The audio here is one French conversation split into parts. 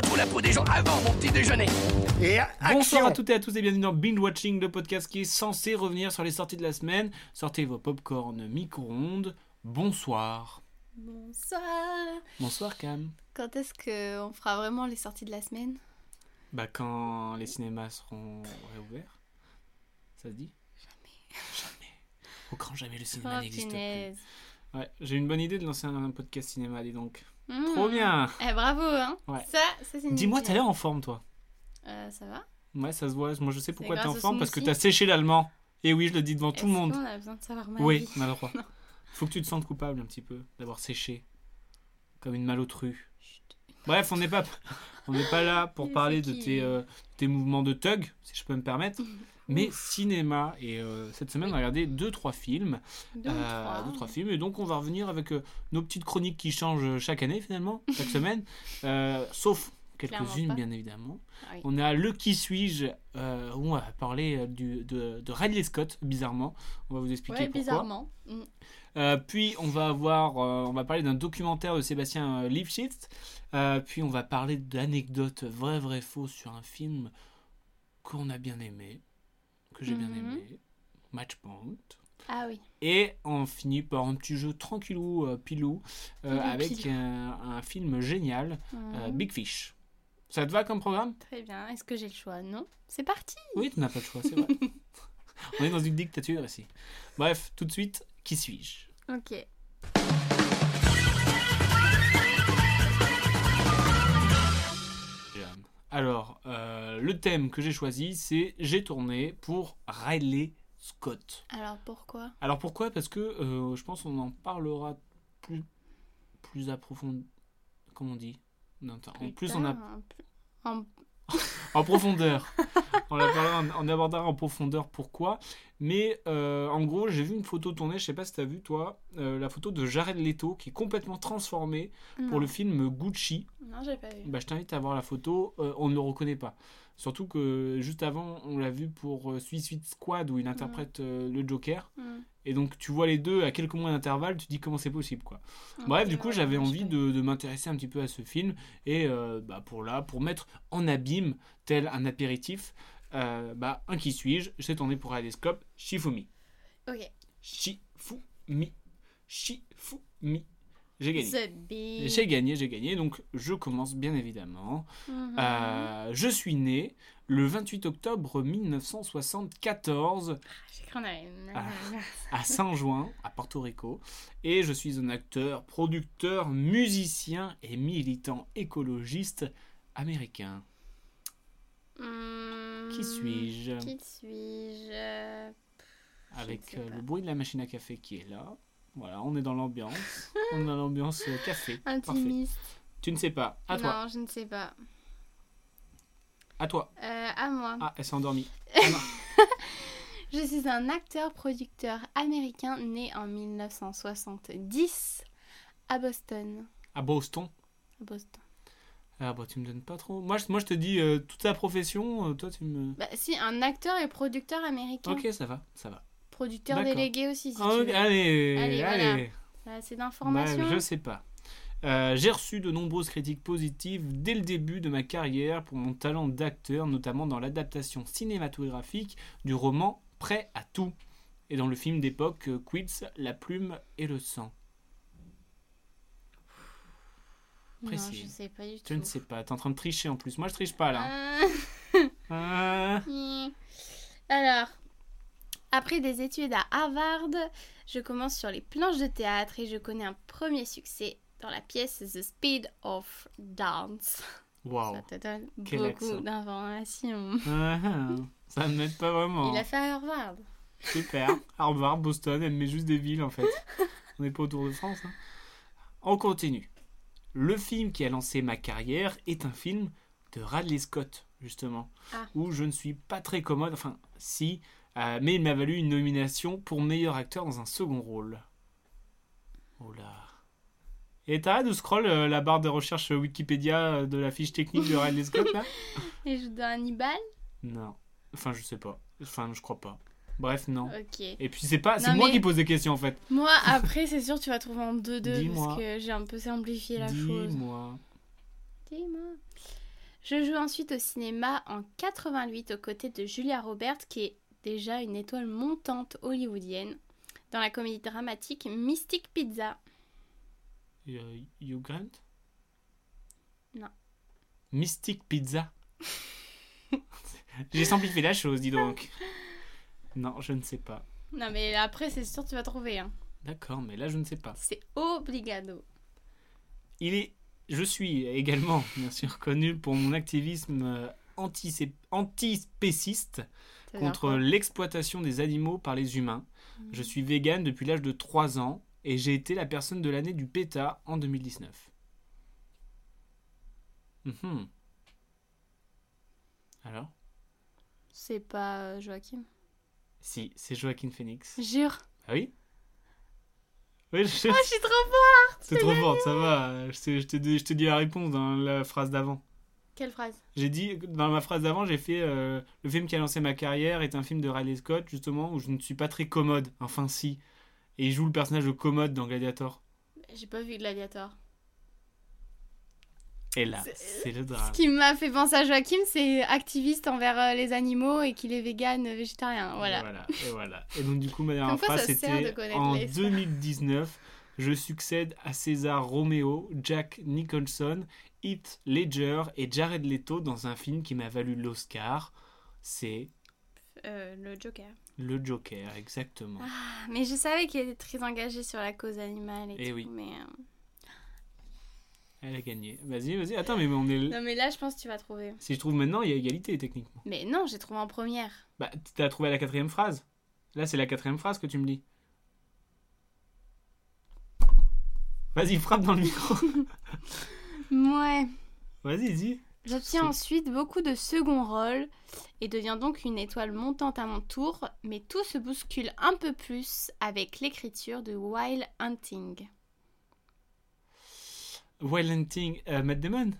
Je trouve la peau des gens avant mon petit déjeuner. Et Bonsoir à toutes et à tous et bienvenue dans Binge Watching, le podcast qui est censé revenir sur les sorties de la semaine. Sortez vos popcorn micro-ondes. Bonsoir. Bonsoir. Bonsoir Cam. Quand est-ce qu'on fera vraiment les sorties de la semaine? Bah quand les cinémas seront réouverts. Ça se dit? Jamais. Jamais. Au grand jamais le cinéma Oh, n'existe plus. Ouais, j'ai une bonne idée de lancer un podcast cinéma, dis donc. Mmh. Trop bien. Eh bravo, hein Ouais. Ça, ça c'est Dis-moi, t'as l'air en forme toi Euh, ça va? Ouais, ça se voit. Moi, je sais pourquoi t'es en forme parce que t'as séché l'allemand. Et oui, je le dis devant tout le monde. qu'on a besoin de savoir ma Oui, on a le droit. Non. Faut que tu te sentes coupable un petit peu d'avoir séché. Comme une malotrue. Bref, on n'est pas, on n'est pas là pour parler de tes, euh, tes mouvements de thug, si je peux me permettre. Mais cinéma. Et euh, cette semaine, on a regardé deux, trois films. Deux Euh, trois. deux, trois films. Et donc, on va revenir avec euh, nos petites chroniques qui changent chaque année, finalement, chaque semaine. Euh, sauf quelques-unes, bien évidemment. Oui. On a le qui suis-je, euh, où on va parler euh, du, de, de Ridley Scott, bizarrement. On va vous expliquer Ouais, pourquoi. bizarrement. Mm. Euh, puis on va avoir, euh, on va parler d'un documentaire de Sébastien euh. Euh, puis on va parler d'anecdotes vraies, vraies, fausses sur un film qu'on a bien aimé, que j'ai bien Mhm. aimé, Matchpoint. Ah oui. Et on finit par un petit jeu tranquillou, euh, pilou, euh, Pilou, avec un, un film génial, euh, Mhm. Big Fish. Ça te va comme programme? Très bien. Est-ce que j'ai le choix? Non. C'est parti. Oui, tu n'as pas de choix, c'est vrai. on est dans une dictature ici. Bref, tout de suite, qui suis-je? Ok. Alors, euh, le thème que j'ai choisi, c'est J'ai tourné pour Riley Scott. Alors pourquoi? Alors pourquoi? Parce que euh, je pense qu'on en parlera plus, plus approfondi. Comment on dit? Non, attends, plus, on a, en- en profondeur. on, parlera, on abordera en profondeur pourquoi. Mais euh, en gros, j'ai vu une photo tournée, je sais pas si tu as vu toi, euh, la photo de Jared Leto qui est complètement transformé pour le film Gucci. Non, j'ai pas vu. Bah, je t'invite à voir la photo, euh, on ne le reconnaît pas. Surtout que juste avant, on l'a vu pour Suicide Squad où il interprète euh, le Joker. Mm. Et donc tu vois les deux à quelques mois d'intervalle, tu te dis comment c'est possible quoi. Bref, Ok, du coup ouais, j'avais envie de, de m'intéresser un petit peu à ce film et euh, bah, pour là, pour mettre en abîme, tel un apéritif, euh, bah, un qui suis-je, j'ai tourné pour Radescope, Shifumi. Ok. Shifumi. Shifumi. J'ai gagné. J'ai gagné, j'ai gagné, donc je commence bien évidemment. Mhm. Euh, je suis né le 28 octobre 1974 J'ai cru qu'on avait- Ah. à Saint-Juin, à Porto Rico, et je suis un acteur, producteur, musicien et militant écologiste américain. Hmm, Qui suis-je? Qui suis-je? Je Avec euh, le bruit de la machine à café qui est là. Voilà, on est dans l'ambiance. on est dans l'ambiance euh, café. Parfait. Intimiste. Tu ne sais pas. À toi. Non, je ne sais pas. À toi. Euh, à moi. Ah, elle s'est endormie. Je suis un acteur-producteur américain né en 1970 à Boston. À Boston. À Boston. Ah bah tu me donnes pas trop. Moi je, moi, je te dis euh, toute ta profession, euh, toi tu me... Bah, si, un acteur et producteur américain. Ok, ça va, ça va. Producteur délégué aussi, si Ah, tu veux. allez, Allez, allez. voilà. A assez d'informations. Bah, je sais pas. Euh, J'ai reçu de nombreuses critiques positives dès le début de ma carrière pour mon talent d'acteur, notamment dans l'adaptation cinématographique du roman Prêt à tout et dans le film d'époque euh, Quits, La plume et le sang. Non, précis. je sais pas du tout. Je ne sais pas, t'es en train de tricher en plus. Moi je triche pas là. Euh, Ah. Alors, après des études à Harvard, je commence sur les planches de théâtre et je connais un premier succès dans la pièce The Speed of Dance. Waouh. Ça te donne Quel beaucoup d'informations. Ah. Ça ne m'aide pas vraiment. Il a fait à Harvard. Super. Harvard, Boston, elle met juste des villes en fait. On n'est pas autour de France. hein. On continue. Le film qui a lancé ma carrière est un film de Radley Scott, justement, Ah. où je ne suis pas très commode, enfin si, euh, mais il m'a valu une nomination pour meilleur acteur dans un second rôle. Oh là. Et t'arrêtes de scroll euh, la barre de recherche Wikipédia euh, de la fiche technique de Ridley Scott là Et je dois Hannibal? Non. Enfin, je sais pas. Enfin, je crois pas. Bref, non. Ok. Et puis c'est pas, c'est moi mais- qui pose des questions en fait. Moi, après, c'est sûr, tu vas trouver en 2-2 Dis-moi. parce que j'ai un peu simplifié la chose. Dis-moi. Dis-moi. Je joue ensuite au cinéma en 88 aux côtés de Julia Roberts, qui est déjà une étoile montante hollywoodienne, dans la comédie dramatique Mystic Pizza. Euh, Hugh Grant? Non. Mystic Pizza. J'ai simplifié la chose, dis donc. Non, je ne sais pas. Non, mais après, c'est sûr, tu vas trouver. Hein. D'accord, mais là, je ne sais pas. C'est obligado. Il est, je suis également, bien sûr, connu pour mon activisme euh, anti- antispéciste contre l'exploitation des animaux par les humains. Je suis vegan depuis l'âge de 3 ans et j'ai été la personne de l'année du PETA en 2019. Mhm. Alors? C'est pas euh, Joachim? Si, c'est Joaquin Phoenix. Jure? Ah oui? Oui, je. Oh, je suis trop forte C'est trop fort, ça va. Je te, je te dis la réponse dans la phrase d'avant. Quelle phrase? J'ai dit, dans ma phrase d'avant, j'ai fait euh, le film qui a lancé ma carrière est un film de Riley Scott, justement, où je ne suis pas très commode. Enfin, si. Et il joue le personnage de commode dans Gladiator. J'ai pas vu Gladiator. Et là, C'est- c'est le Ce drame. qui m'a fait penser à Joachim, c'est activiste envers euh, les animaux et qu'il est vegan, euh, végétarien. Voilà. Et voilà. Et voilà. Et donc, du coup, ma dernière phrase, c'était en les- 2019, je succède à César Romeo, Jack Nicholson, Heath Ledger et Jared Leto dans un film qui m'a valu l'Oscar. C'est Euh, le Joker. Le Joker, exactement. Ah, mais je savais qu'il était très engagé sur la cause animale et, Eh tout. oui. Mais, euh, Elle a gagné. Vas-y, vas-y. Attends, mais on est. Non, mais là, je pense que tu vas trouver. Si je trouve maintenant, il y a égalité techniquement. Mais non, j'ai trouvé en première. Bah, t'as trouvé la quatrième phrase. Là, c'est la quatrième phrase que tu me dis. Vas-y, frappe dans le micro. Ouais. Vas-y, dis. J'obtiens ensuite beaucoup de second rôles et deviens donc une étoile montante à mon tour, mais tout se bouscule un peu plus avec l'écriture de Wild Hunting. Wild Hunting, euh, Matt Damon?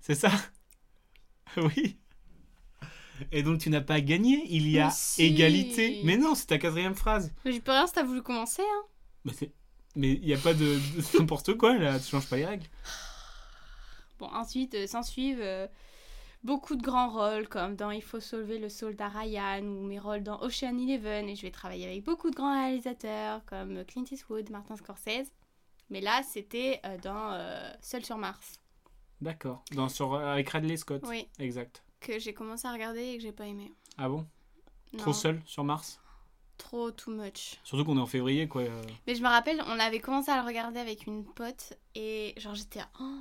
C'est ça? Oui. Et donc, tu n'as pas gagné Il y a Mais si. égalité. Mais non, c'est ta quatrième phrase. Mais j'ai pas rien si t'as voulu commencer, hein. Mais il n'y a pas de, de n'importe quoi là, tu changes pas les règles. Bon, ensuite, euh, s'en suivent euh, beaucoup de grands rôles, comme dans Il faut sauver le soldat Ryan, ou mes rôles dans Ocean Eleven, et je vais travailler avec beaucoup de grands réalisateurs, comme Clint Eastwood, Martin Scorsese. Mais là, c'était euh, dans euh, Seul sur Mars. D'accord. Dans sur avec Radley Scott. Oui, Exact. que j'ai commencé à regarder et que j'ai pas aimé. Ah bon? Non, Trop seul sur Mars? Trop too much. Surtout qu'on est en février quoi. Mais je me rappelle, on avait commencé à le regarder avec une pote et genre j'étais à... oh.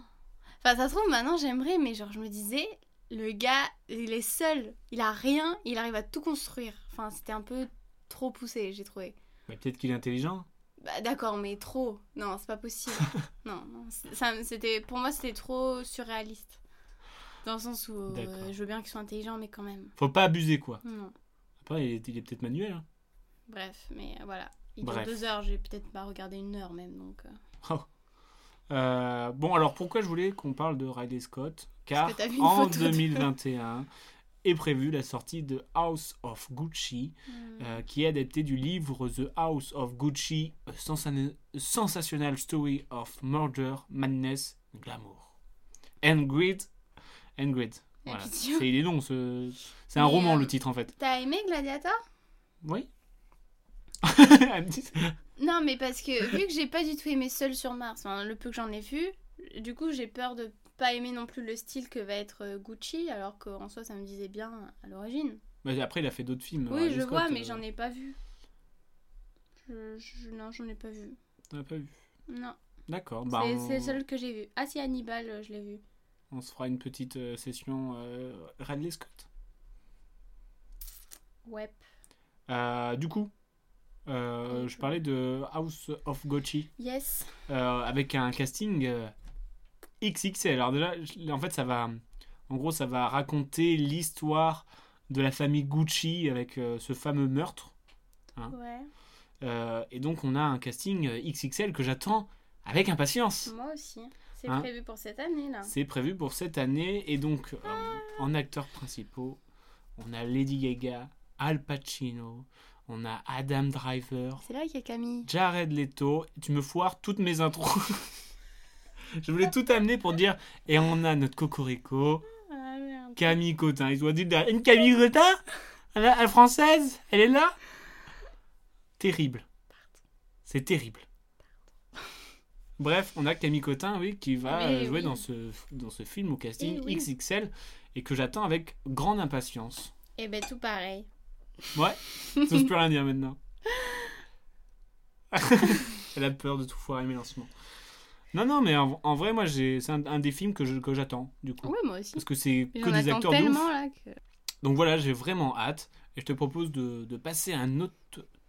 Enfin ça se trouve maintenant j'aimerais mais genre je me disais le gars il est seul, il a rien, il arrive à tout construire. Enfin c'était un peu trop poussé j'ai trouvé. Mais peut-être qu'il est intelligent. Bah d'accord mais trop. Non c'est pas possible. non, ça c'était pour moi c'était trop surréaliste. Dans le sens où euh, je veux bien qu'il soit intelligent mais quand même. Faut pas abuser quoi. Non. Après, il est, il est peut-être manuel. hein. Bref mais euh, voilà. Il dure deux heures, j'ai peut-être pas regardé une heure même donc. euh. Euh, bon, alors pourquoi je voulais qu'on parle de Riley Scott? Car en photo de- 2021 est prévue la sortie de House of Gucci, Hmm. euh, qui est adapté du livre The House of Gucci, A Sensa- Sensational Story of Murder, Madness, Glamour. And Greed. And Voilà. C'est long, ce- c'est un roman euh, le titre en fait. T'as aimé Gladiator? Oui. Elle me dit- Non, mais parce que vu que j'ai pas du tout aimé Seul sur Mars, enfin, le peu que j'en ai vu, du coup j'ai peur de pas aimer non plus le style que va être euh, Gucci, alors qu'en soi ça me disait bien à l'origine. Mais après, il a fait d'autres films. Oui, je Scott, vois, mais euh, j'en ai pas vu. Je, je- non, j'en ai pas vu. t'en as pas vu. Non, D'accord. Bah, c'est on- le seul que j'ai vu. Ah si, Hannibal, euh, je l'ai vu. On se fera une petite session euh, Radley Scott. Ouais. Euh, du coup, euh, je parlais de House of Gucci Yes. euh, avec un casting euh, XXL. Alors déjà, en fait, ça va, en gros, ça va raconter l'histoire de la famille Gucci avec euh, ce fameux meurtre. Hein Ouais. Et donc on a un casting XXL que j'attends avec impatience. Moi aussi. C'est Hein prévu pour cette année là. C'est prévu pour cette année. Et donc, euh, en acteurs principaux, on a Lady Gaga, Al Pacino, on a Adam Driver, C'est là qu'il y a Camille. Jared Leto. Tu me foires toutes mes intros. Je voulais tout amener pour dire. Et on a notre Cocorico, Ah. Camille Cotin. Ils doivent dire une Camille Cotin? Elle, elle française? Elle est là? Terrible. C'est terrible. Bref, on a Camille Cotin, oui, qui va Oui, euh, jouer oui. dans, ce, dans ce film au casting Eh oui. XXL et que j'attends avec grande impatience. Et ben tout pareil. Ouais, j'ose plus rien dire maintenant. Elle a peur de tout foirer mes lancements. Non, non, mais en, en vrai, moi, c'est un, un des films que, j'attends, du coup. Ouais, moi aussi. Parce que c'est que des acteurs de ouf. tellement là que. Donc voilà, j'ai vraiment hâte. Et je te propose de, de passer à un autre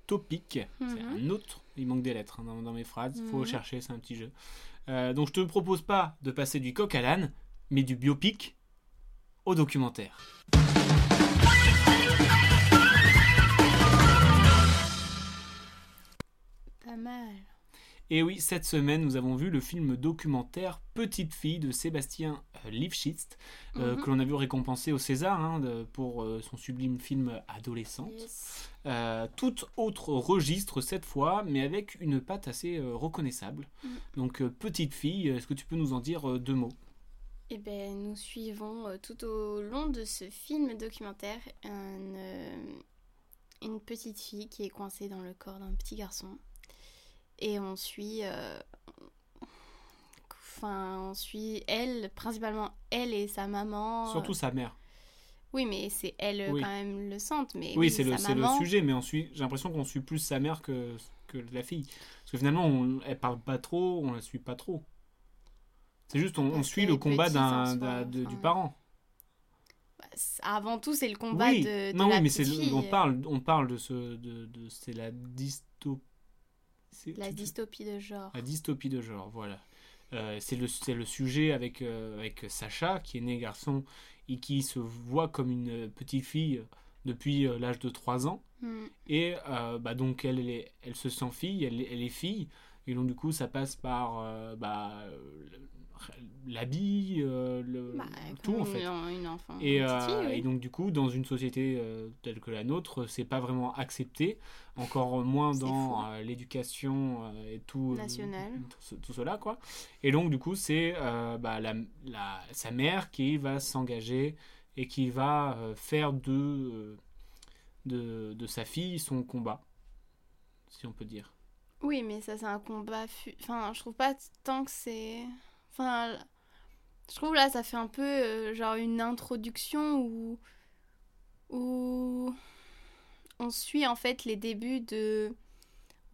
topic. C'est Mhm. un autre. Il manque des lettres hein, dans, dans mes phrases. Il faut Mhm. chercher, c'est un petit jeu. Euh, donc je te propose pas de passer du coq à l'âne, mais du biopic au documentaire. Pas mal. Et oui, cette semaine, nous avons vu le film documentaire Petite fille de Sébastien euh, Lifshitz, euh, Mhm. que l'on a vu récompensé au César hein, de- pour euh, son sublime film Adolescente. Yes. Euh, tout autre registre cette fois, mais avec une patte assez reconnaissable. Mm. Donc, petite fille, est-ce que tu peux nous en dire deux mots? Eh ben, nous suivons tout au long de ce film documentaire un, une petite fille qui est coincée dans le corps d'un petit garçon. Et on suit. euh, Enfin, on suit elle, principalement elle et sa maman. Surtout sa mère. Oui, mais c'est elle euh, Oui. quand même le centre. Mais oui, c'est le, c'est le maman. sujet, mais on suit- j'ai l'impression qu'on suit plus sa mère que, que la fille. Parce que finalement, on, elle parle pas trop, on la suit pas trop. C'est juste, on, suit le combat petite d'un, en soi, d'un- de- du enfin. parent. Bah, Avant tout, c'est le combat oui, de, de non, la oui, mais c'est, on parle, on parle de ce, de, de- c'est la dystopie. La dystopie de genre. La dystopie de genre, voilà. Euh, c'est le, le sujet avec, euh, avec Sacha, qui est né garçon et qui se voit comme une petite fille depuis euh, l'âge de 3 ans. Hmm. Et bah, donc, elle, elle, est- elle se sent fille, elle, est- elle est fille. Et donc, du coup, ça passe par bah, l'habit, euh, le, Bah, tout en fait. Une, une enfant. Et, une petite euh, oui. et donc du coup, dans une société euh, telle que la nôtre, c'est pas vraiment accepté, encore moins dans l'éducation et tout, Nationale. tout, ce- tout cela quoi. Et donc du coup, c'est bah, la, la- sa mère qui va s'engager et qui va faire de, de de sa fille son combat, si on peut dire. Oui, mais ça, c'est un combat. fu- Enfin, je trouve pas tant que c'est. Enfin, je trouve là, ça fait un peu euh, genre une introduction où. où. On suit en fait les débuts de.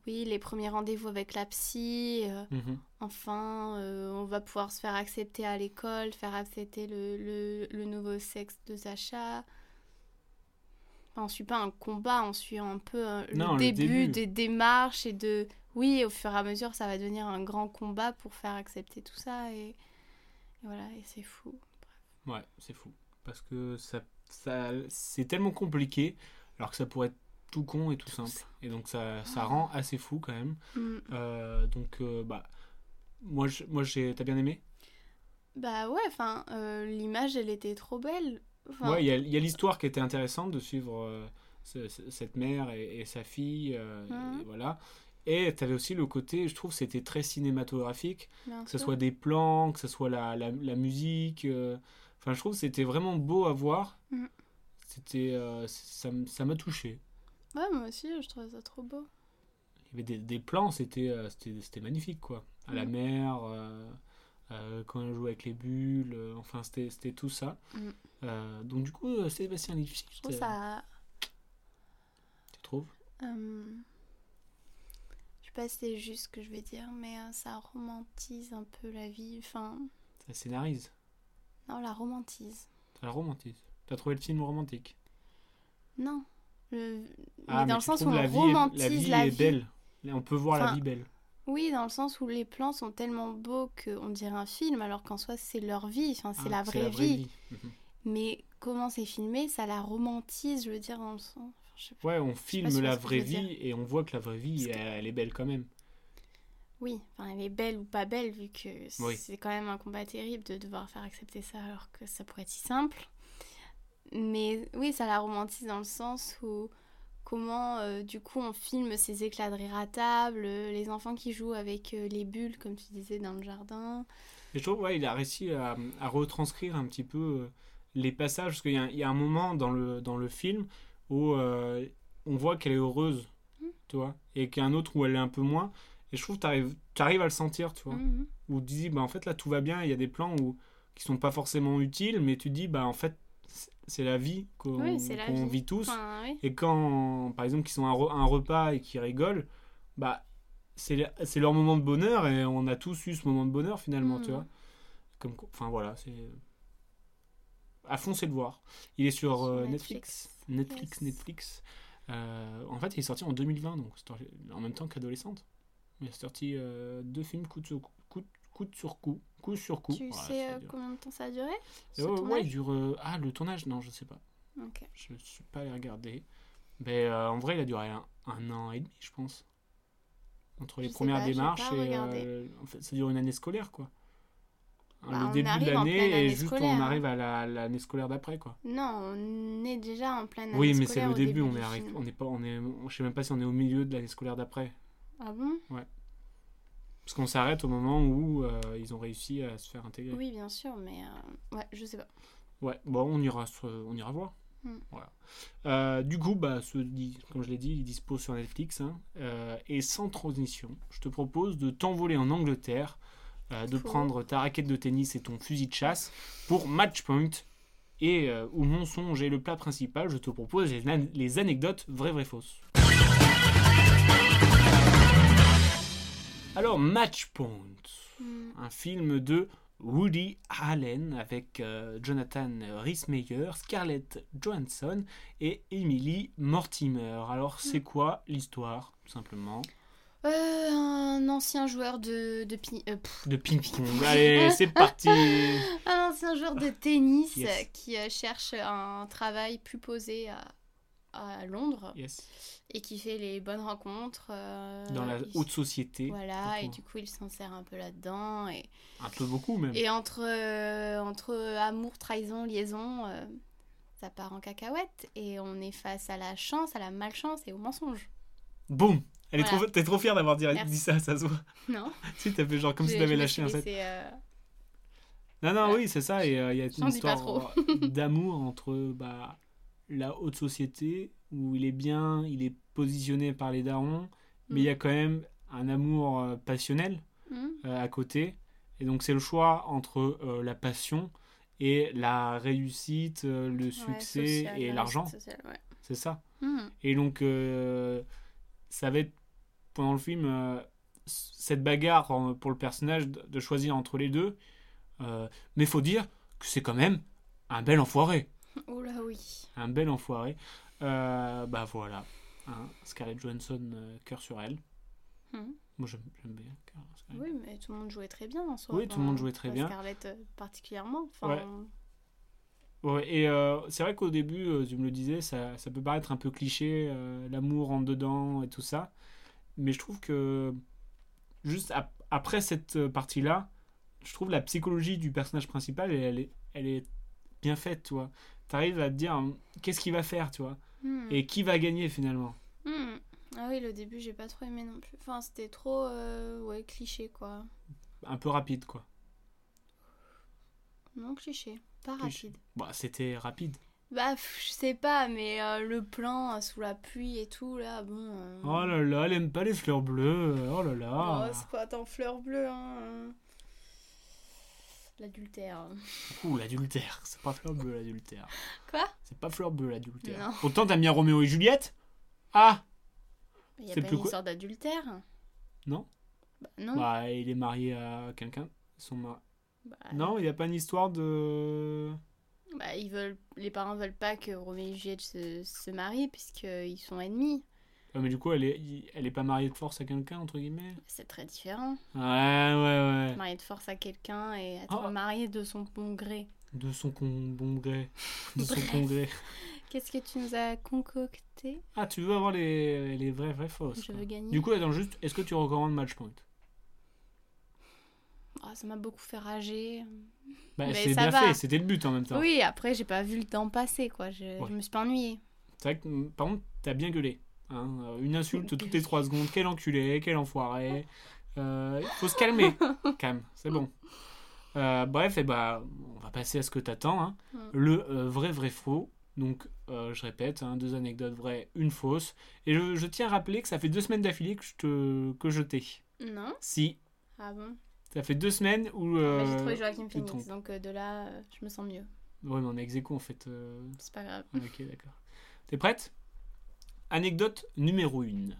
Oui, les premiers rendez-vous avec la psy. euh, Mhm. enfin, euh, on va pouvoir se faire accepter à l'école, faire accepter le, le, le nouveau sexe de Sacha. Enfin, on suit pas un combat, on suit un peu le, Non, le début, début. des démarches et de... Oui, au fur et à mesure, ça va devenir un grand combat pour faire accepter tout ça et, et voilà, et c'est fou. Ouais, c'est fou. Parce que ça, ça, c'est tellement compliqué, alors que ça pourrait être tout con et tout simple. Et donc ça, ça rend assez fou quand même. Mm. Euh, donc, euh, bah, moi, je- moi j'ai, t'as bien aimé? Bah ouais, enfin, euh, l'image, elle était trop belle. Ouais, il y a, il y a l'histoire qui était intéressante de suivre ce- ce- cette mère et, et sa fille. euh, et voilà. Et t'avais aussi le côté, je trouve, c'était très cinématographique. bien que ce soit des plans, que ce soit la, la, la musique. euh, Enfin, je trouve que c'était vraiment beau à voir. Mhm. C'était, euh, ça, ça m'a touché. Ouais, moi aussi, je trouvais ça trop beau. Il y avait des, des plans, c'était, euh, c'était, c'était magnifique, quoi. À la Mhm. mer, euh, quand elle jouait avec les bulles, enfin, c'était, c'était tout ça. Euh, donc, du coup, Sébastien Lifshitz, Je trouve ça... tu trouves? Sais pas si c'est juste ce que je vais dire, mais euh, ça romantise un peu la vie. Enfin, Ça scénarise, non, la romantise. ça la romantise. T'as trouvé le film romantique? Non. Le... Ah, mais dans le sens où on la vie, est- romantise la vie la est vie. belle. On peut voir la vie belle. Oui, dans le sens où les plans sont tellement beaux qu'on dirait un film, alors qu'en soi, c'est leur vie. Enfin, c'est Ah, la vraie vie. Mhm. Mais comment c'est filmé, ça la romantise, je veux dire, dans le sens. Pas. Ouais, on filme la vraie vie et on voit que la vraie vie, elle, elle est belle quand même. Oui, enfin, elle est belle ou pas belle, vu que Oui. c'est quand même un combat terrible de devoir faire accepter ça alors que ça pourrait être si simple. Mais oui, ça la romantise dans le sens où comment euh, du coup on filme ces éclats de rire à table, euh, les enfants qui jouent avec euh, les bulles, comme tu disais, dans le jardin. Et je trouve, ouais, il a réussi à, à retranscrire un petit peu les passages, parce qu'il y, a un- il y a un moment dans le, dans le film où euh, on voit qu'elle est heureuse, Mm. tu vois, et qu'il y a un autre où elle est un peu moins. Et je trouve que tu arrives à le sentir, tu vois. Mhm. Où tu dis, bah, en fait, là, tout va bien, il y a des plans où, qui sont pas forcément utiles, mais tu dis, bah, en fait, c'est- la vie qu'on Oui, c'est la qu'on vie. vit tous. Enfin, oui. Et quand, par exemple, qu'ils sont à un, re- un repas et qu'ils rigolent, bah, c'est le- c'est leur moment de bonheur et on a tous eu ce moment de bonheur finalement, tu vois. Comme, enfin voilà, c'est. À fond, c'est le voir. Il est sur, Sur euh, Netflix. Netflix. Netflix, Yes. Netflix. Euh, en fait, il est sorti en 2020, donc en même temps qu'adolescente. Il a sorti euh, deux films coup, sur coup, coup, sur coup, coup sur coup. Tu Voilà, sais euh, combien de temps ça a duré ce ouais, il dure. Ah, le tournage Non, je sais pas. Je suis pas allé regarder. Mais en vrai, il a duré un, un an et demi, je pense. Entre les Je premières pas, démarches et. en fait, ça dure une année scolaire, quoi. Bah, le début de l'année et juste scolaire, on arrive à la- l'année scolaire d'après, quoi. Non, on est déjà en pleine année Oui, mais c'est le début, on est, film. on est pas, on est, je sais même pas si on est au milieu de l'année scolaire d'après. Ah bon? Parce qu'on s'arrête au moment où euh, ils ont réussi à se faire intégrer. Oui, bien sûr, mais euh, ouais, je sais pas. Ouais, bon, on ira, on ira voir. Hmm. Voilà. Euh, du coup, bah, ce, comme je l'ai dit, il dispose sur Netflix. hein. Euh, et sans transition, je te propose de t'envoler en Angleterre, euh, de Cool. prendre ta raquette de tennis et ton fusil de chasse pour Matchpoint. Et euh, où mensonge est le plat principal, je te propose les, an- les anecdotes vraies, vraies, fausses. Alors, Matchpoint Hmm. un film de Woody Allen avec euh, Jonathan Rhys-Meyer, Scarlett Johansson et Emily Mortimer. Alors, c'est quoi l'histoire, tout simplement? Euh, un ancien joueur de, de, pi- euh, pff, De ping-pong. Allez, c'est parti un ancien joueur de tennis Yes. qui euh, cherche un travail plus posé à, à Londres Yes. et qui fait les bonnes rencontres. euh, Dans la haute société. Voilà, et du coup il s'en sert un peu là-dedans. Et, Un peu beaucoup, même. et entre, entre amour, trahison, liaison, ça part en cacahuète. Et on est face à la chance, à la malchance et au mensonge. Boum Elle est Voilà. trop, T'es trop fière d'avoir dit, ça, ça se voit. Non si, t'as fait genre comme si t'avais lâché un set. euh, Non, non, Voilà. oui, c'est ça. Et euh, il y a une histoire d'amour entre bah, la haute société, où il est bien, il est positionné par les darons, mais il y a quand même un amour euh, passionnel euh, à côté. Et donc, c'est le choix entre la passion et la réussite, le ouais, succès social, et la l'argent. ouais. C'est ça. Hmm. Et donc, ça va être pendant le film euh, cette bagarre en- pour le personnage de, choisir entre les deux. Euh, mais faut dire que c'est quand même un bel enfoiré. Oh là oui. Un bel enfoiré. Euh, bah voilà. Hein, Scarlett Johansson, euh, cœur sur elle. Mhm. Moi j'aime bien. Oui, mais tout le monde jouait très bien en soi. Oui, tout le monde jouait très bien. Scarlett euh, particulièrement. Enfin, Ouais. Ouais, et euh, c'est vrai qu'au début, euh, tu me le disais, ça, ça peut paraître un peu cliché, euh, l'amour en dedans et tout ça. Mais je trouve que juste ap- après cette euh, partie-là, je trouve la psychologie du personnage principal, elle, elle est, elle est bien faite, tu vois. T'arrives à te dire hum, qu'est-ce qu'il va faire, tu vois. hmm. Et qui va gagner finalement. Hmm. Ah oui, le début, j'ai pas trop aimé non plus. Enfin, c'était trop euh, ouais, cliché, quoi. Un peu rapide, quoi. Non, cliché. Pas Cliché. rapide. Bah, c'était rapide. Bah, je sais pas, mais euh, le plan euh, sous la pluie et tout, là, bon... euh, Oh là là, elle aime pas les fleurs bleues. Oh là oh, là. c'est pas tant fleur bleue, hein. L'adultère. Ouh, l'adultère. C'est pas fleur bleue, l'adultère. Quoi? C'est pas fleur bleue, l'adultère. Non. Autant t'aimes bien Roméo et Juliette? Ah Il y a C'est pas plus une quoi histoire d'adultère? Non Bah, non. Bah, il est marié à quelqu'un. Son mari- Bah, Non, il n'y a pas une histoire de. Bah, ils veulent... Les parents veulent pas que Roméo et Juliette se, se marient, puisqu'ils sont ennemis. Ouais, mais du coup, elle est, elle est pas mariée de force à quelqu'un, entre guillemets? C'est très différent. Ouais, ouais, ouais. Marié de force à quelqu'un et être Ah. marié de son bon gré. de son con- bon gré. De son congrès. Qu'est-ce que tu nous as concocté? Ah, tu veux avoir les, les vrais, vrais fausses. Je quoi. veux gagner. Du coup, attends, juste, est-ce que tu recommandes Matchpoint? Ah, ça m'a beaucoup fait rager. bah, C'est bien va. fait, c'était le but en même temps. Oui, après, j'ai pas vu le temps passer, quoi. Je, Ouais. je me suis pas ennuyée. C'est vrai que, mm, par contre, t'as bien gueulé. hein. Euh, Une insulte toutes les 3 secondes. Quel enculé, quel enfoiré. Euh, Il faut se calmer, quand même. C'est bon. Euh, bref, et bah, on va passer à ce que t'attends. hein. Le euh, vrai, vrai, faux. Donc, euh, je répète, hein, deux anecdotes vraies, une fausse. Et je, je tiens à rappeler que ça fait deux semaines d'affilée que je te que je t'ai. Non Si, Ah bon? Ça fait deux semaines où. Bah, euh, J'ai trouvé te Phoenix, donc euh, de là, euh, je me sens mieux. Ouais, mais on est ex en fait. C'est pas grave. Ah, Ok, d'accord. T'es prête? Anecdote numéro 1.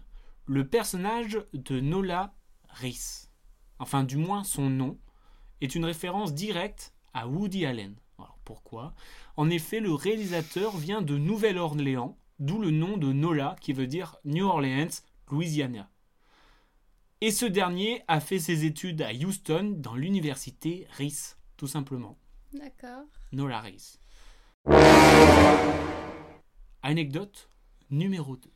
Le personnage de Nola Reese, enfin du moins son nom, est une référence directe à Woody Allen. Alors pourquoi? En effet, le réalisateur vient de Nouvelle-Orléans, d'où le nom de Nola qui veut dire New Orleans, Louisiana. Et ce dernier a fait ses études à Houston dans l'université Reese, tout simplement. D'accord. Nola Reese. Anecdote numéro 2.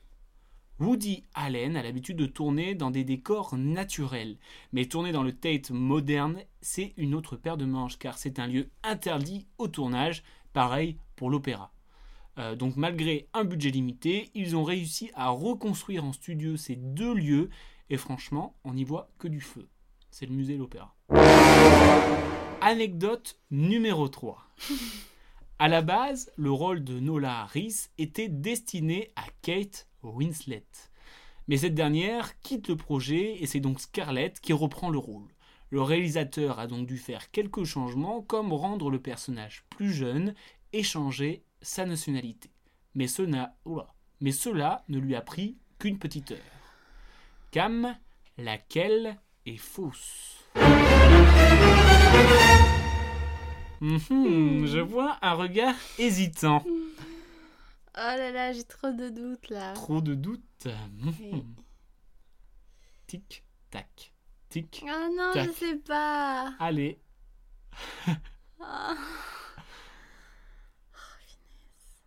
Woody Allen a l'habitude de tourner dans des décors naturels, mais tourner dans le Tate moderne, c'est une autre paire de manches, car c'est un lieu interdit au tournage, pareil pour l'opéra. Euh, donc malgré un budget limité, ils ont réussi à reconstruire en studio ces deux lieux, et franchement, on n'y voit que du feu. C'est le musée de l'opéra. Anecdote numéro 3. À la base, le rôle de Nola Harris était destiné à Kate Winslet. Mais cette dernière quitte le projet et c'est donc Scarlett qui reprend le rôle. Le réalisateur a donc dû faire quelques changements comme rendre le personnage plus jeune et changer sa nationalité. Mais, ce cela ne lui a pris qu'une petite heure. Cam, laquelle est fausse? Mhm, Je vois un regard hésitant. Oh là là, j'ai trop de doutes là. Trop de doutes. Mhm. Oui. Tic, tac, tic. Ah non, Tac. je sais pas. Allez, Ah.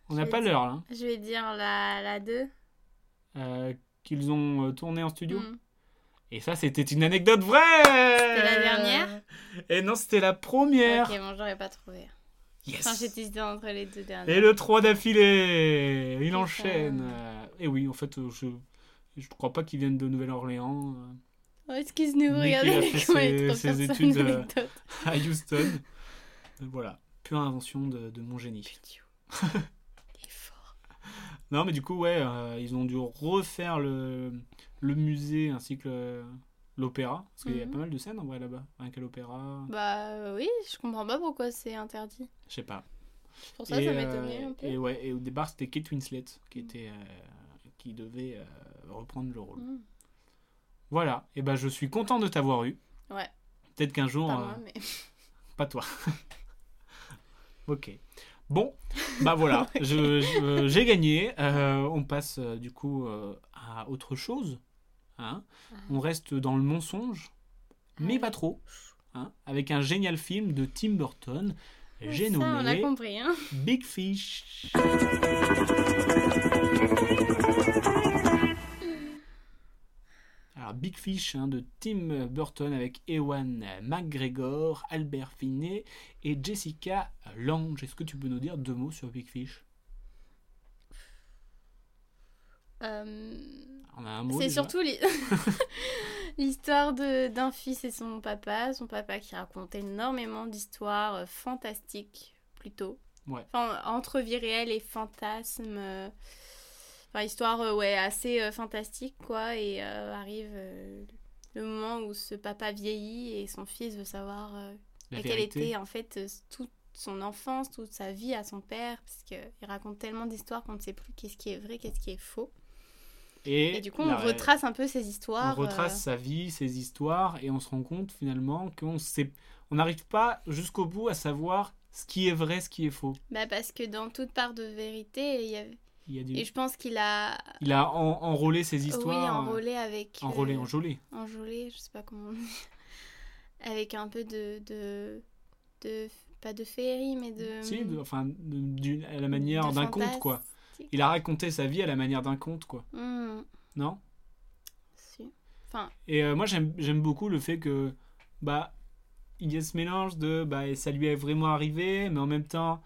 on n'a pas l'heure là. hein. Je vais dire la, la 2. Euh, Qu'ils ont euh, tourné en studio. Hmm. Et ça, c'était une anecdote vraie C'était la dernière Et non, c'était la première Ok, bon, j'aurais pas trouvé. Yes Enfin, j'étais entre les deux dernières. Et le 3 d'affilée Il enchaîne Et oui, en fait, euh, je je crois pas qu'ils viennent de Nouvelle-Orléans. euh, Oh, excuse-nous, regardez comment il ses- études, euh, à Houston. Euh, voilà, pure invention de, de mon génie. Non, mais du coup, ouais, euh, ils ont dû refaire le, le musée ainsi que l'opéra. Parce qu'il y a Mhm. pas mal de scènes en vrai là-bas. Rien qu'à l'opéra, Bah euh, oui, je comprends pas pourquoi c'est interdit. je sais pas. Pour ça, ça euh, m'étonnait un peu. et ouais, et au départ, c'était Kate Winslet qui, était, euh, qui devait euh, reprendre le rôle. Mm. Voilà, et ben je suis content de t'avoir eu. Ouais, Peut-être qu'un jour. pas euh, moi, mais. Pas toi. ok. Bon, bah voilà, je- je- j'ai gagné. Euh, on passe euh, du coup euh, à autre chose. hein. Ah. On reste dans le mensonge, mais Allez. pas trop. hein, avec un génial film de Tim Burton. J'ai Ça, on a nommé compris, hein. Big Fish. Big Fish hein, de Tim Burton avec Ewan McGregor, Albert Finney et Jessica Lange. Est-ce que tu peux nous dire deux mots sur Big Fish? Euh, C'est surtout l'hi- l'histoire d'un fils et son papa. Son papa qui raconte énormément d'histoires euh, fantastiques, plutôt. Ouais. Enfin, entre vie réelle et fantasme. Enfin, histoire, euh, ouais, assez euh, fantastique, quoi. Et euh, arrive le moment où ce papa vieillit et son fils veut savoir quelle était, en fait, toute son enfance, toute sa vie à son père. Parce qu'il raconte tellement d'histoires qu'on ne sait plus qu'est-ce qui est vrai, qu'est-ce qui est faux. Et, Et du coup, on retrace un peu ces on histoires. retrace euh, sa vie, ses histoires, et on se rend compte finalement qu'on sait, on n'arrive pas jusqu'au bout à savoir ce qui est vrai, ce qui est faux. Bah parce que dans toute part de vérité, il y avait... Il, y a du- et je pense qu'il a il a en- enrôlé ses histoires. oui, enrôlé avec... euh, Enrôlé, enjolé. enjôlé, je sais pas comment on dit. Avec un peu de... de, de Pas de féerie, mais de. Si, de- enfin, de- à la manière d'un conte, quoi. Il a raconté sa vie à la manière d'un conte, quoi. Hmm, Non? Si. Enfin, Et euh, moi, j'aime beaucoup le fait que, bah, il y a ce mélange de, bah, ça lui est vraiment arrivé, mais en même temps, euh,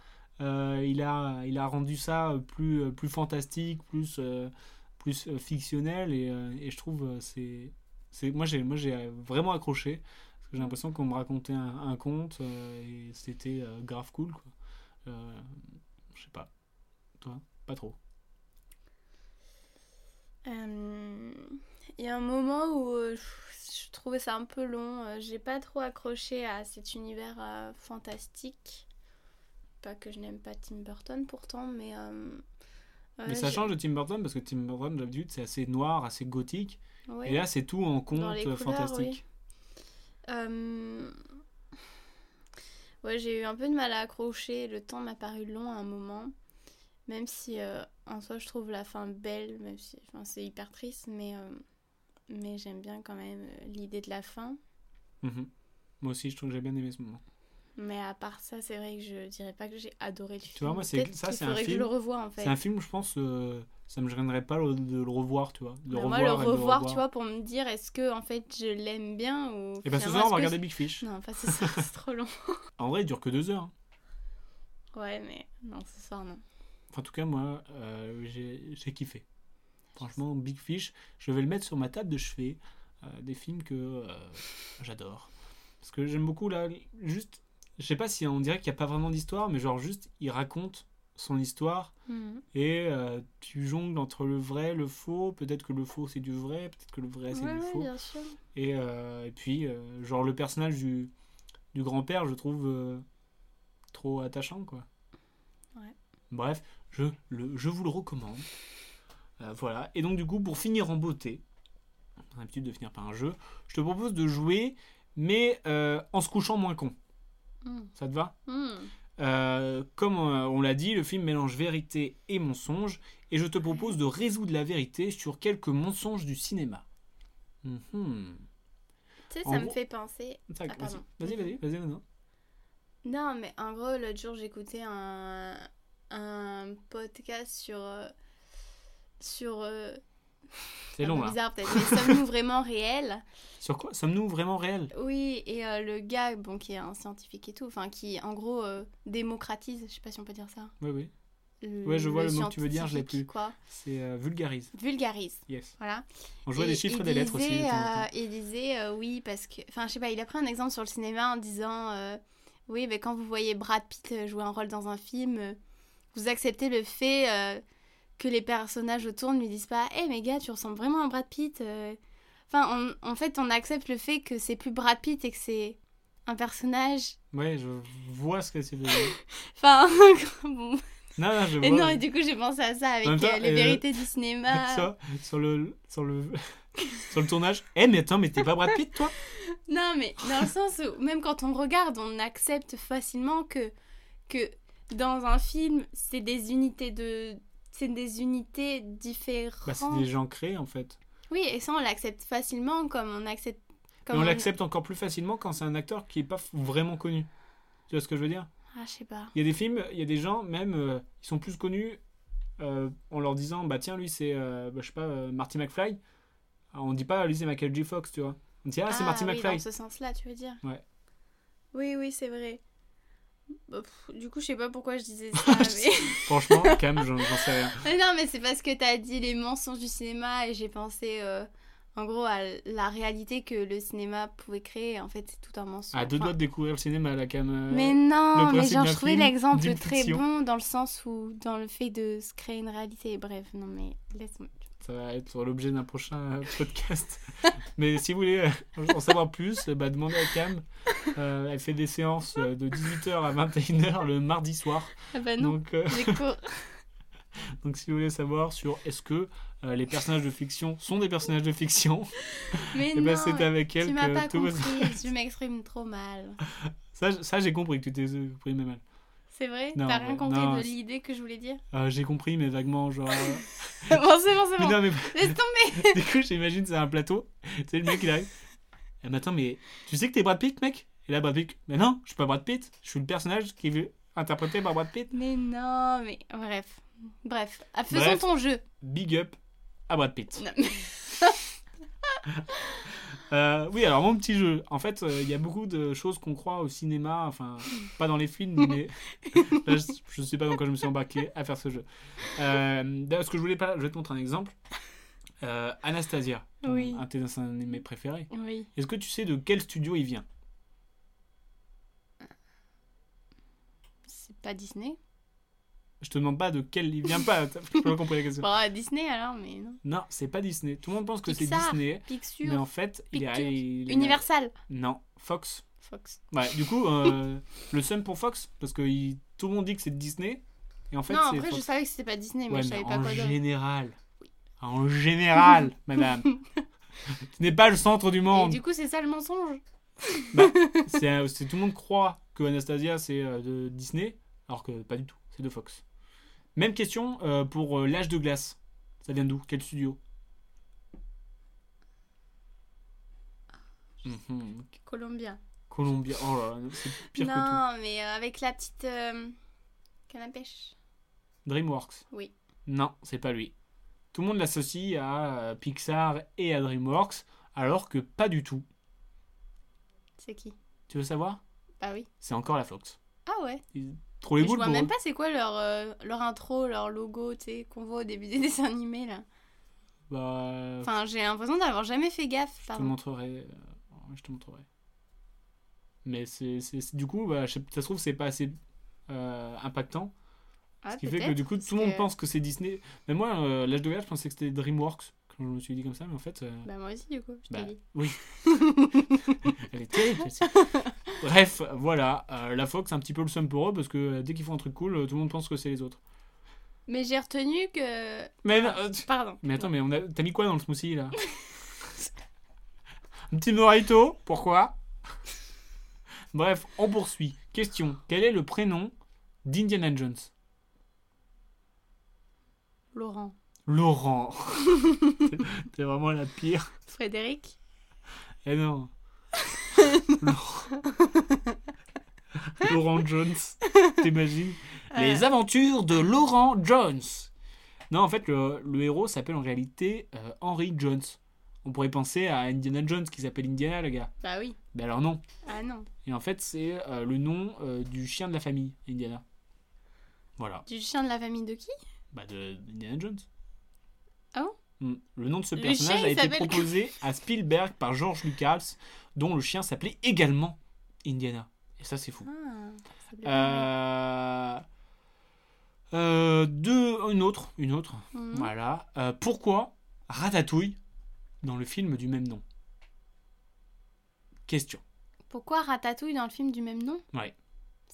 il, a, il a rendu ça plus, euh, plus fantastique, plus, euh, plus euh, fictionnel, et, euh, je trouve, euh, c'est. c'est- Moi, j'ai moi, j'ai vraiment accroché, parce que j'ai l'impression qu'on me racontait un, conte, euh, et c'était euh, grave cool, quoi. Euh, je sais pas. Toi Pas trop. euh, il y a un moment où euh, je trouvais ça un peu long. euh, J'ai pas trop accroché à cet univers euh, fantastique. Pas que je n'aime pas Tim Burton pourtant, mais. euh, Mais ça change de Tim Burton, parce que Tim Burton, d'habitude, c'est assez noir, assez gothique. Et là, c'est tout en conte couleurs, fantastique. Euh, Ouais, j'ai eu un peu de mal à accrocher. Le temps m'a paru long à un moment. Même si euh, en soi je trouve la fin belle, même si enfin, c'est hyper triste, mais, euh, mais j'aime bien quand même l'idée de la fin. Mhm. Moi aussi, je trouve que j'ai bien aimé ce moment. Mais à part ça, c'est vrai que je dirais pas que j'ai adoré le film. vois, moi, c'est- ça, c'est un faudrait que je film- le revoie en fait. C'est un film, je pense, euh, ça me gênerait pas le- de le revoir, tu vois. De Bah, revoir moi, le revoir, tu vois, pour me dire est-ce que en fait je l'aime bien ou. Et ben ce soir, on va regarder Big Fish. Non, pas ce soir, c'est trop long. En vrai, il dure que deux heures. hein. Ouais, mais non, ce soir, non. Enfin, en tout cas, moi, euh, j'ai j'ai kiffé. Franchement, Big Fish, je vais le mettre sur ma table de chevet. euh, des films que euh, j'adore. Parce que j'aime beaucoup, là, juste... Je sais pas si on dirait qu'il n'y a pas vraiment d'histoire, mais genre juste, il raconte son histoire Mhm. et euh, tu jongles entre le vrai, le faux. Peut-être que le faux c'est du vrai, peut-être que le vrai c'est Ouais, du ouais, faux. bien sûr. Et, euh, et puis, euh, genre, le personnage du, du grand-père, je trouve trop attachant, quoi. Ouais. Bref, je, le, je vous le recommande. Voilà. Et donc, du coup, pour finir en beauté, on a l'habitude de finir par un jeu, je te propose de jouer, mais en se couchant moins con. Mhm. Ça te va Mhm. Euh, comme euh, on l'a dit, le film mélange vérité et mensonge, et je te propose de résoudre la vérité sur quelques mensonges du cinéma. Mhm. Tu sais, En ça me gros- fait penser. Ah, vas-y, vas-y, vas-y, vas-y, non, non. Non, mais en gros, l'autre jour, j'écoutais un, un podcast sur. euh, sur. C'est long là. bizarre peut-être, mais sommes-nous vraiment réels Sur quoi? Sommes-nous vraiment réels? Oui, et euh, le gars, bon, qui est un scientifique et tout, enfin, qui en gros euh, démocratise, je sais pas si on peut dire ça. Oui, oui. Le- Ouais, je vois le mot que tu veux dire, je l'ai plus. Quoi. C'est euh, vulgarise. Vulgarise, Yes. voilà. On jouait des chiffres et des lettres aussi. de il disait oui parce que enfin je sais pas il a pris un exemple sur le cinéma en disant oui mais quand vous voyez Brad Pitt jouer un rôle dans un film vous acceptez le fait que les personnages autour ne lui disent pas hé mais gars tu ressembles vraiment à Brad Pitt euh. enfin on- en fait on accepte le fait que c'est plus Brad Pitt et que c'est un personnage Ouais, je vois ce que c'est. non, enfin bon. non, je et vois. non et du coup j'ai pensé à ça avec temps, euh, les euh, vérités du cinéma Ça, sur le, sur le, sur le tournage. Eh, mais attends, mais t'es pas Brad Pitt, toi? Non, mais dans le sens où, même quand on regarde, on accepte facilement que, que dans un film, c'est des unités de. C'est des unités différentes. Bah, c'est des gens créés en fait. Oui, et ça, on l'accepte facilement comme on accepte. Et Comme on l'accepte encore plus facilement quand c'est un acteur qui est pas vraiment connu. Tu vois ce que je veux dire? Ah, je sais pas. Il y a des films, il y a des gens, même, euh, ils sont plus connus euh, en leur disant, bah tiens, lui c'est, euh, bah, je sais pas, euh, Marty McFly. Alors, on dit pas, lui c'est Michael J. Fox, tu vois. On dit, ah, c'est Marty oui, McFly. dans ce sens-là, tu veux dire Ouais. Oui, oui, c'est vrai. Bah, pff, du coup, je sais pas pourquoi je disais ça, mais... Franchement, Cam, j'en sais rien. Mais non, mais c'est parce que t'as dit les mensonges du cinéma et j'ai pensé, euh, en gros, à la réalité que le cinéma pouvait créer. En fait, c'est tout un mensonge. À deux doigts de découvrir le cinéma, la Cam. euh, Mais non, mais genre, je trouvais l'exemple très bon dans le sens où, dans le fait de se créer une réalité. Bref, non, mais laisse-moi. Ça va être l'objet d'un prochain euh, podcast. Mais si vous voulez euh, en savoir plus, euh, bah, demandez à Cam. Euh, elle fait des séances de 18h à 21h le mardi soir. Ah bah non, Donc, euh, cours. donc si vous voulez savoir sur est-ce que euh, les personnages de fiction sont des personnages de fiction, Mais et non, ben c'est avec elle tu m'as pas compris. je m'exprime trop mal. Ça, ça j'ai compris que tu t'es exprimé mal. C'est vrai T'as rien compris non, de l'idée que je voulais dire Euh, j'ai compris, mais vaguement, genre. euh, Bon, c'est bon, c'est mais bon. non, mais Laisse tomber. du coup, j'imagine c'est un plateau. Tu sais, le mec il arrive. Eh, mais attends, mais tu sais que t'es Brad Pitt, mec? Et là, Brad Pitt, mais non, je suis pas Brad Pitt, je suis le personnage qui est interprété par Brad Pitt. Mais non, mais bref. Bref, Ah, faisons Bref. ton jeu. Big up à Brad Pitt. Euh, oui, alors mon petit jeu. En fait, euh, il y a beaucoup de choses qu'on croit au cinéma, enfin, pas dans les films, mais là, je, je sais pas dans quoi je me suis embarqué à faire ce jeu. Euh, ce que je voulais pas, je vais te montrer un exemple. Euh, Anastasia, Oui. un de animés préférés. Oui. Est-ce que tu sais de quel studio il vient? C'est pas Disney? Je te demande pas de quel il vient pas. T'as pas compris la question. Bon, Disney alors, mais non. Non, c'est pas Disney. Tout le monde pense que c'est. Disney, Pixar. mais en fait, il est, Pictures. il est- Universal. Non, Fox. Fox. Ouais, du coup, euh, le seum pour Fox, parce que il- tout le monde dit que c'est Disney, et en fait, non, après, je savais que c'était pas Disney, mais Ouais, je mais savais pas en quoi d'autre. général. En général, madame. Ce n'est pas le centre du Et monde. du coup, c'est ça le mensonge. C'est, euh, c'est- tout le monde croit que Anastasia c'est euh, de Disney, alors que pas du tout, c'est de Fox. Même question euh, pour euh, l'âge de glace. Ça vient d'où? Quel studio? Mhm. Columbia. Columbia. Oh là là, c'est pire que tout. non, mais euh, avec la petite canne à pêche. DreamWorks. Oui. Non, c'est pas lui. Tout le monde l'associe à Pixar et à DreamWorks, alors que pas du tout. C'est qui? Tu veux savoir? Bah oui. C'est encore la Fox. Ah ouais. Trop les Mais je boules vois pour même eux. pas c'est quoi leur, euh, leur intro, leur logo, tu sais, qu'on voit au début des dessins animés là. Bah, Enfin, j'ai l'impression d'avoir jamais fait gaffe. je te montrerai. euh, Je te montrerai. Mais c'est, du coup, bah, ça se trouve, c'est pas assez euh, impactant. Ah, Ce qui fait que du coup, tout le monde pense que c'est Disney. Mais moi, euh, l'âge de glace, je pensais que c'était DreamWorks. Quand je me suis dit comme ça, mais en fait. euh, Bah moi aussi du coup, je t'ai Bah, dit. oui. Elle est terrible. Bref, voilà. euh, la Fox, c'est un petit peu le seum pour eux parce que euh, dès qu'ils font un truc cool, tout le monde pense que c'est les autres. Mais j'ai retenu que... Mais, tu- Pardon. mais attends, mais on a... t'as mis quoi dans le smoothie là? Un petit mojito Pourquoi? Bref, on poursuit. Question Quel est le prénom d'Indiana Jones? Laurent. Laurent. T'es- vraiment la pire. Frédéric? Eh non. Laurent. Laurent Jones. T'imagines? Les aventures de Laurent Jones. Non, en fait, le, le héros s'appelle en réalité euh, Henry Jones. On pourrait penser à Indiana Jones qui s'appelle Indiana, le gars. Bah oui. Mais alors non. Ah non. Et en fait, c'est euh, le nom euh, du chien de la famille, Indiana. Voilà. Du chien de la famille de qui? Bah, de Indiana Jones. Ah bon? Mm. Le nom de ce Le personnage chien, a été proposé à Spielberg par George Lucas, dont le chien s'appelait également Indiana. Et ça, c'est fou. Ah. Euh... Euh, deux, une autre, une autre. Mhm. Voilà. Euh, pourquoi Ratatouille dans le film du même nom? Question. Pourquoi Ratatouille dans le film du même nom? Ouais.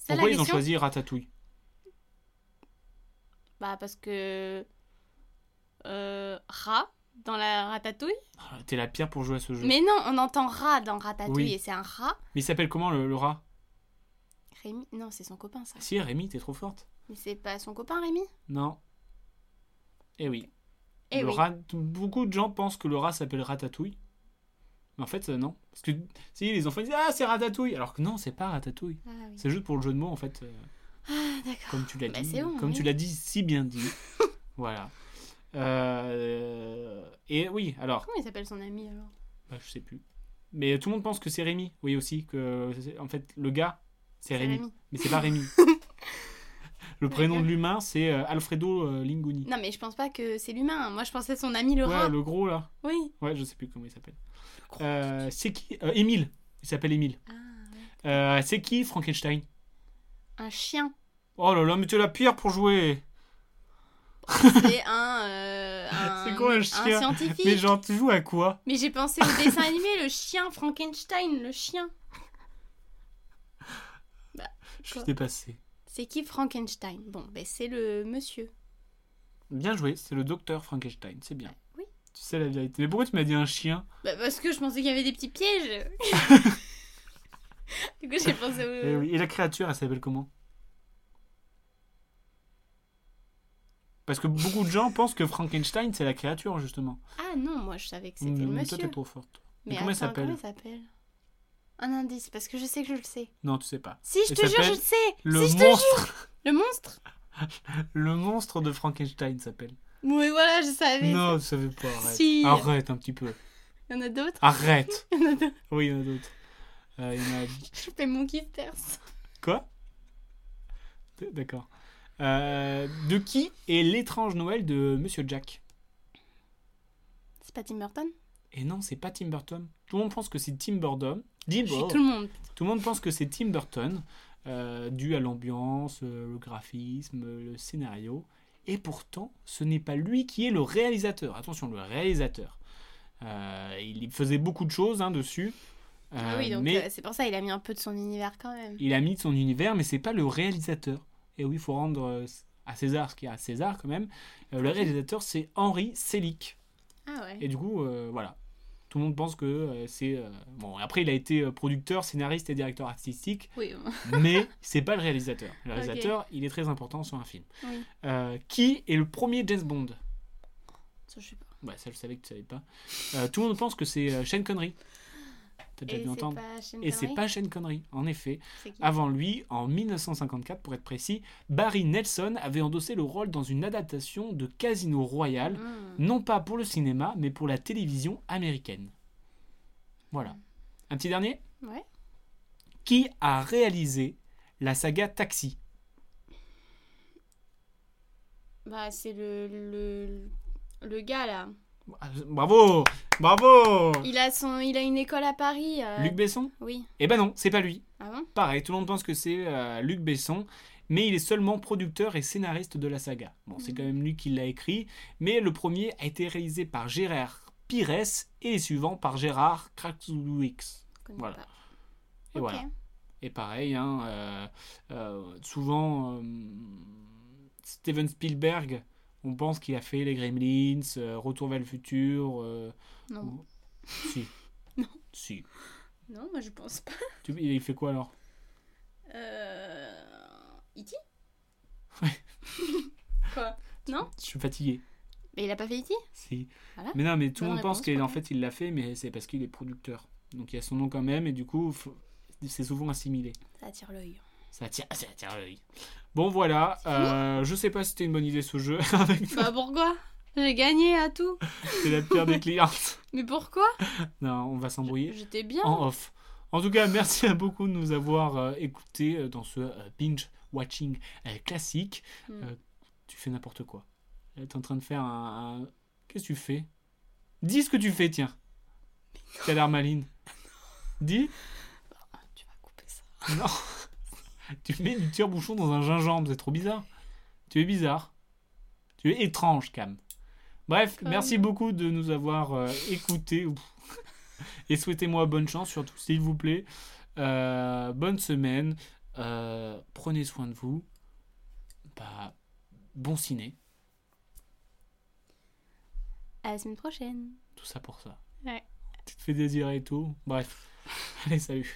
La Pourquoi ils ont choisi Ratatouille? Bah parce que... Euh, rat dans la Ratatouille Ah, T'es la pire pour jouer à ce jeu. Mais non, on entend rat dans Ratatouille Oui. et c'est un rat. Mais il s'appelle comment le, le rat? Rémi Non, c'est son copain ça. Si, Rémi, t'es trop forte. Mais c'est pas son copain Rémi? Non. Eh oui. Eh le oui. rat, beaucoup de gens pensent que le rat s'appelle Ratatouille. Mais en fait, euh, non. Parce que si les enfants disent Ah, c'est Ratatouille Alors que non, c'est pas Ratatouille. Ah oui. C'est juste pour le jeu de mots, en fait. euh, Ah d'accord. comme tu l'as Bah, dit. c'est bon, comme oui. tu l'as dit si bien dit. voilà. Euh, et oui, alors, Comment il s'appelle son ami alors? Bah, je sais plus. Mais tout le monde pense que c'est Rémi. Oui, aussi. Que, en fait, le gars, c'est Rémi. Mais c'est pas Rémi. le prénom de l'humain, c'est euh, Alfredo euh, Lingoni. Non mais je pense pas que c'est l'humain. Moi je pensais son ami le Ouais, rat. le gros là. Oui. Ouais, je sais plus comment il s'appelle. Euh, c'est qui euh, Émile. Il s'appelle Émile. Ah, Euh, c'est qui Frankenstein? Un chien. Oh là là, mais tu es la pire pour jouer. C'est un, euh, un. C'est quoi un chien scientifique. Mais genre, tu joues à quoi Mais j'ai pensé au dessin animé, le chien Frankenstein, le chien. Je suis dépassé. C'est qui Frankenstein? Bon, ben c'est le monsieur. Bien joué, c'est le docteur Frankenstein, c'est bien. Oui. Tu sais la vérité. Mais pourquoi tu m'as dit un chien? Bah, parce que je pensais qu'il y avait des petits pièges. du coup, j'ai pensé au. Eh oui. Et la créature, elle s'appelle comment? Parce que beaucoup de gens pensent que Frankenstein, c'est la créature, justement. Ah non, moi je savais que c'était le Mm, Toi, monsieur. t'es trop forte. Mais Mais comment attends, Comment il s'appelle? Un indice, parce que je sais que je le sais. Non, tu sais pas. Si, je Il te jure, je le sais. Le si, je monstre, Le monstre le monstre de Frankenstein s'appelle. Oui, voilà, je savais. Non, tu savais pas. Arrête. Si. Arrête un petit peu. Il y en a d'autres? Arrête. Il y en a d'autres. Oui, il y en a d'autres. Euh, il y en a. Je fais mon kiff perse. Quoi? D'accord. Euh, de qui est l'étrange Noël de Monsieur Jack C'est pas Tim Burton Et non, c'est pas Tim Burton. Tout le monde pense que c'est Tim Burton. Bon. tout le monde. Tout le monde pense que c'est Tim Burton, euh, dû à l'ambiance, euh, le graphisme, le scénario. Et pourtant, ce n'est pas lui qui est le réalisateur. Attention, le réalisateur. Euh, il faisait beaucoup de choses hein, dessus. ah oui, donc mais c'est pour ça il a mis un peu de son univers quand même. il a mis de son univers, mais c'est pas le réalisateur. Et oui, il faut rendre euh, à César ce qu'il y a à César quand même. Euh, le réalisateur, c'est Henri Selick. Ah ouais. Et du coup, euh, voilà. Tout le monde pense que c'est. Bon, après, il a été producteur, scénariste et directeur artistique, Oui, mais c'est pas le réalisateur. Le réalisateur, il est très important sur un film. oui. Qui est le premier James Bond? Ça, je sais pas. Ouais, ça, je savais que tu savais pas. Euh, tout le monde pense que c'est Sean Connery. T'as déjà Et dû entendre. Et c'est pas Sean Connery, en effet. Avant lui, en 1954 pour être précis, Barry Nelson avait endossé le rôle dans une adaptation de Casino Royale, Hmm. non pas pour le cinéma, mais pour la télévision américaine. Voilà. Un petit dernier? Ouais. Qui a réalisé la saga Taxi? Bah, c'est le, le, le gars là. Ah, Bravo Bravo Il a, son, il a une école à Paris. euh, Luc Besson Oui. Eh ben non, c'est pas lui. Ah bon? Pareil, tout le monde pense que c'est euh, Luc Besson, mais il est seulement producteur et scénariste de la saga. Bon, c'est quand même lui qui l'a écrit, mais le premier a été réalisé par Gérard Pires et les suivants par Gérard Krakowicz. Voilà. pas. Et voilà. Et pareil, hein, euh, souvent Steven Spielberg, on pense qu'il a fait les Gremlins, euh, Retour vers le futur. euh, Non. ou- Si. Non. Si. Non, moi je pense pas. Tu- il fait quoi alors? Euh. E.T. Ouais. Quoi? Non? Je suis fatigué. Mais il a pas fait E.T. Si. Voilà. Mais non, mais tout le monde pense qu'en fait il l'a fait, mais c'est parce qu'il est producteur. Donc il y a son nom quand même, et du coup, faut- c'est souvent assimilé. Ça attire l'œil. Ça attire, ça l'œil. Bon voilà, euh, je sais pas si c'était une bonne idée ce jeu. Avec Bah pourquoi? J'ai gagné à tout. c'est la pire des clientes. Mais pourquoi? Non, on va s'embrouiller J'étais bien. en off. En tout cas, merci à beaucoup de nous avoir euh, écoutés euh, dans ce euh, binge watching classique. Hmm. Tu fais n'importe quoi. Tu es en train de faire un. un- Qu'est-ce que tu fais? Dis ce que tu fais, tiens. T'as l'air maline. Dis Tu vas couper ça. Non. Tu mets du tire-bouchon dans un gingembre, c'est trop bizarre. Tu es bizarre. Tu es étrange, Cam. Bref, Comme. merci beaucoup de nous avoir euh, écoutés. Et souhaitez-moi bonne chance, surtout, s'il vous plaît. Euh, bonne semaine. Euh, prenez soin de vous. Bah, bon ciné. À la semaine prochaine. Tout ça pour ça. Ouais. Tu te fais désirer et tout. Bref. Allez, salut.